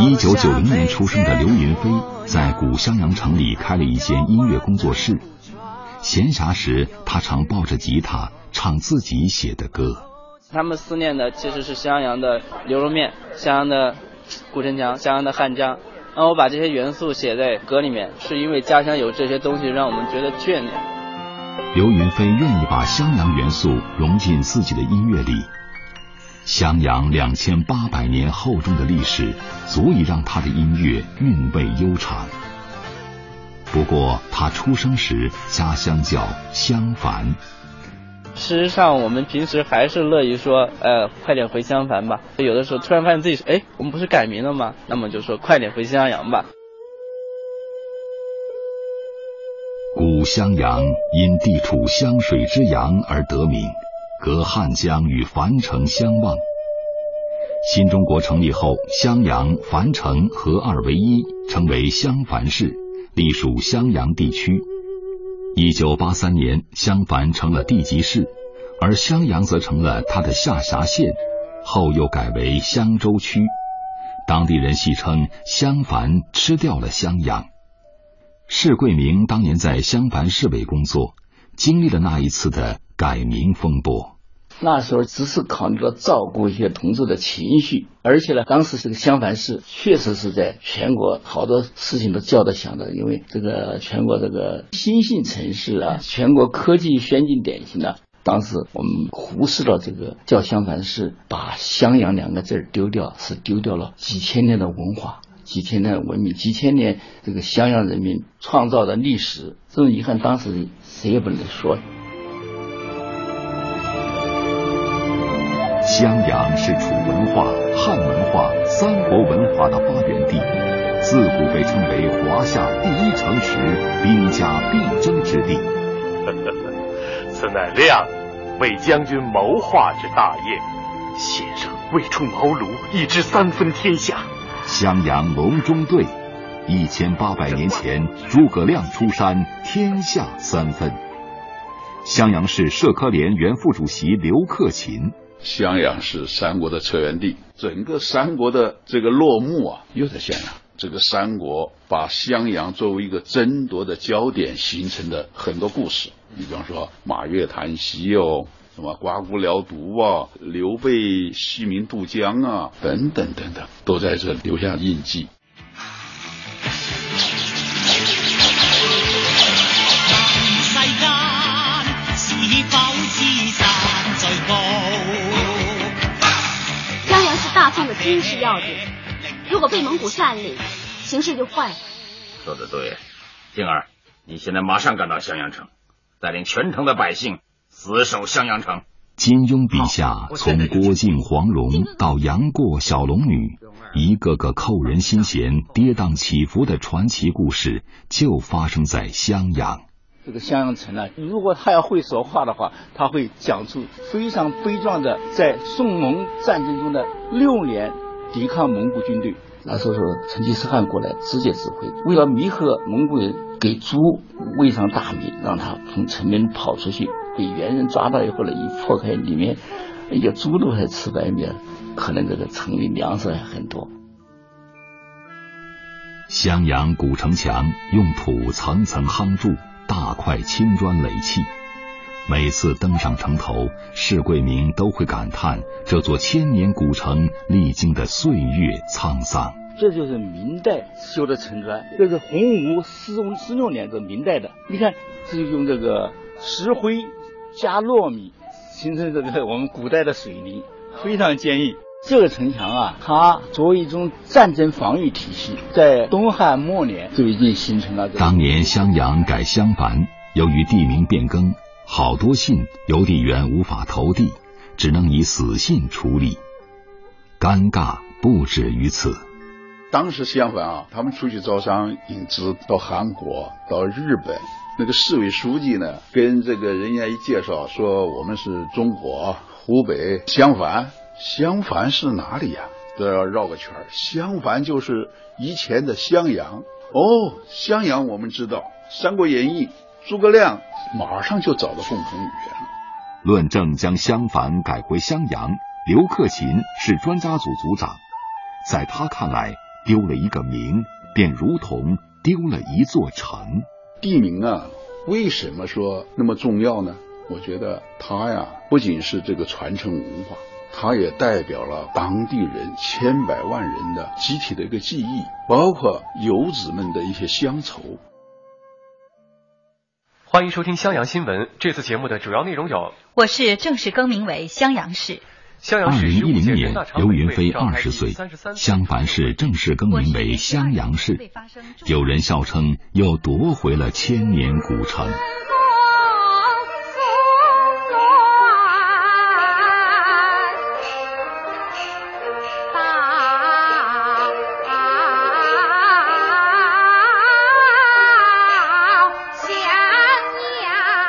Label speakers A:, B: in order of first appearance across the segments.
A: 一九九零年出生的刘云飞，在古襄阳城里开了一间音乐工作室。闲暇时，他常抱着吉他唱自己写的歌。
B: 他们思念的其实是襄阳的牛肉面、襄阳的古城墙、襄阳的汉江。那我把这些元素写在歌里面，是因为家乡有这些东西，让我们觉得眷恋。
A: 刘云飞愿意把襄阳元素融进自己的音乐里。襄阳两千八百年厚重的历史，足以让他的音乐韵味悠长。不过，他出生时家乡叫襄樊。
B: 事实上，我们平时还是乐于说，呃，快点回襄樊吧。有的时候突然发现自己，哎，我们不是改名了吗？那么就说快点回襄阳吧。
A: 古襄阳因地处湘水之阳而得名。隔汉江与樊城相望。新中国成立后，襄阳、樊城合二为一，成为襄樊市，隶属襄阳地区。一九八三年，襄樊成了地级市，而襄阳则成了它的下辖县，后又改为襄州区。当地人戏称襄樊吃掉了襄阳。释桂明当年在襄樊市委工作，经历了那一次的改名风波。
C: 那时候只是考虑到照顾一些同志的情绪，而且呢，当时这个襄樊市确实是在全国好多事情都叫得响的，因为这个全国这个新兴城市啊，全国科技先进典型啊，当时我们忽视了这个叫襄樊市，把襄阳两个字丢掉，是丢掉了几千年的文化、几千年的文明、几千年这个襄阳人民创造的历史，这种遗憾当时谁也不能说。
A: 襄阳是楚文化、汉文化、三国文化的发源地，自古被称为华夏第一城池、兵家必争之地。
D: 此乃亮为将军谋划之大业，先生未出茅庐，已知三分天下。
A: 襄阳隆中对，一千八百年前，诸葛亮出山，天下三分。襄阳市社科联原副主席刘克勤。
E: 襄阳是三国的策源地，整个三国的这个落幕啊，又在襄阳。这个三国把襄阳作为一个争夺的焦点，形成的很多故事。你比方说马月谈西哦，什么刮骨疗毒啊，刘备西民渡江啊，等等等等，都在这留下印记。
F: 军事要地，如果被蒙古占领，形势就坏了。
G: 说的对，静儿，你现在马上赶到襄阳城，带领全城的百姓死守襄阳城。
A: 金庸笔下从郭靖、黄蓉到杨过、小龙女，一个个扣人心弦、跌宕起伏的传奇故事，就发生在襄阳。
C: 这个襄阳城呢，如果他要会说话的话，他会讲出非常悲壮的在宋蒙战争中的六年抵抗蒙古军队。那时候成吉思汗过来直接指挥，为了弥合蒙古人，给猪喂上大米，让他从城门跑出去，被猿人抓到以后呢，一破开里面，一个猪都还吃白面，可能这个城里粮食还很多。
A: 襄阳古城墙用土层层夯筑。大块青砖垒砌，每次登上城头，释贵明都会感叹这座千年古城历经的岁月沧桑。
C: 这就是明代修的城砖，这是洪武四十六年，这明代的。你看，这就用这个石灰加糯米形成这个我们古代的水泥，非常坚硬。这个城墙啊，它作为一种战争防御体系，在东汉末年就已经形成了。
A: 当年襄阳改襄樊，由于地名变更，好多信邮递员无法投递，只能以死信处理。尴尬不止于此。
E: 当时襄樊啊，他们出去招商引资，到韩国、到日本，那个市委书记呢，跟这个人家一介绍，说我们是中国湖北襄樊。襄樊是哪里呀？都要绕个圈儿。襄樊就是以前的襄阳哦。襄阳我们知道，《三国演义》诸葛亮马上就找到共同语言了。
A: 论证将襄樊改回襄阳，刘克勤是专家组组长。在他看来，丢了一个名，便如同丢了一座城。
E: 地名啊，为什么说那么重要呢？我觉得它呀，不仅是这个传承文化，它也代表了当地人千百万人的集体的一个记忆，包括游子们的一些乡愁。
H: 欢迎收听襄阳新闻。这次节目的主要内容有：
I: 我市正式更名为襄阳市。
H: 襄阳市
A: 二零一零年，刘云飞
H: 二
A: 二十岁，襄樊市正式更名为襄阳市。有人笑称又夺回了千年古城。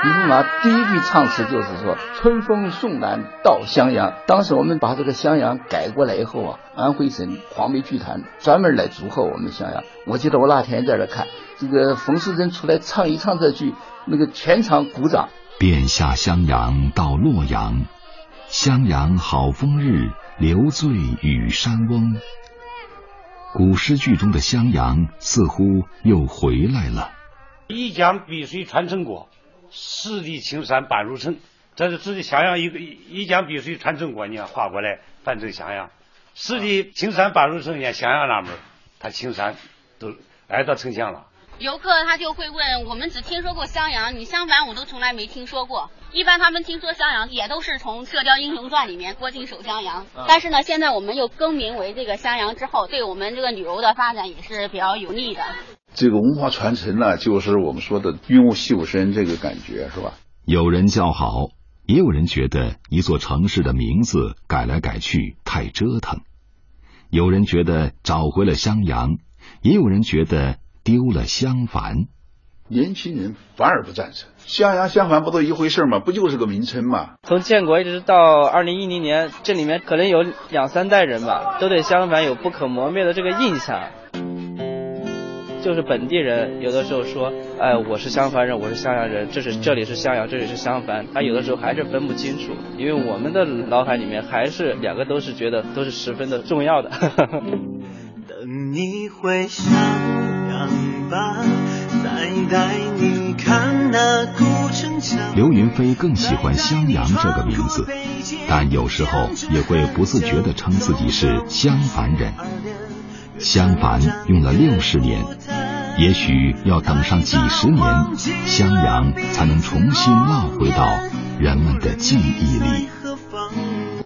C: 李驸马第一句唱词就是说“春风送暖到襄阳”。当时我们把这个襄阳改过来以后啊，安徽省黄梅剧团专门来祝贺我们襄阳。我记得我那天在这看，这个冯世珍出来唱一唱这句，那个全场鼓掌。
A: 便下襄阳到洛阳，襄阳好风日，留醉与山翁。古诗句中的襄阳似乎又回来了。
J: 一江碧水传承过。十里青山半入城，这是自己襄阳一个一江碧水传承过，你看划过来反正襄阳。十里青山半入城，你看襄阳那门，它青山都挨到城墙了。
F: 游客他就会问，我们只听说过襄阳，你襄樊我都从来没听说过。一般他们听说襄阳，也都是从《射雕英雄传》里面郭靖守襄阳。但是呢，现在我们又更名为这个襄阳之后，对我们这个旅游的发展也是比较有利的。
E: 这个文化传承呢，就是我们说的润物细无声这个感觉，是吧？
A: 有人叫好，也有人觉得一座城市的名字改来改去太折腾；有人觉得找回了襄阳，也有人觉得丢了襄樊。
E: 年轻人反而不赞成，襄阳襄樊不都一回事吗？不就是个名称吗？
B: 从建国一直到二零一零年，这里面可能有两三代人吧，都对襄樊有不可磨灭的这个印象。就是本地人有的时候说，哎，我是襄樊人，我是襄阳人，这是这里是襄阳，这里是襄樊，他有的时候还是分不清楚，因为我们的脑海里面还是两个都是觉得都是十分的重要的。
K: 等你回襄阳吧，再带你看那古城墙。
A: 刘云飞更喜欢襄阳这个名字，但有时候也会不自觉地称自己是襄樊人。襄樊用了六十年，也许要等上几十年，襄阳才能重新烙回到人们的记忆里。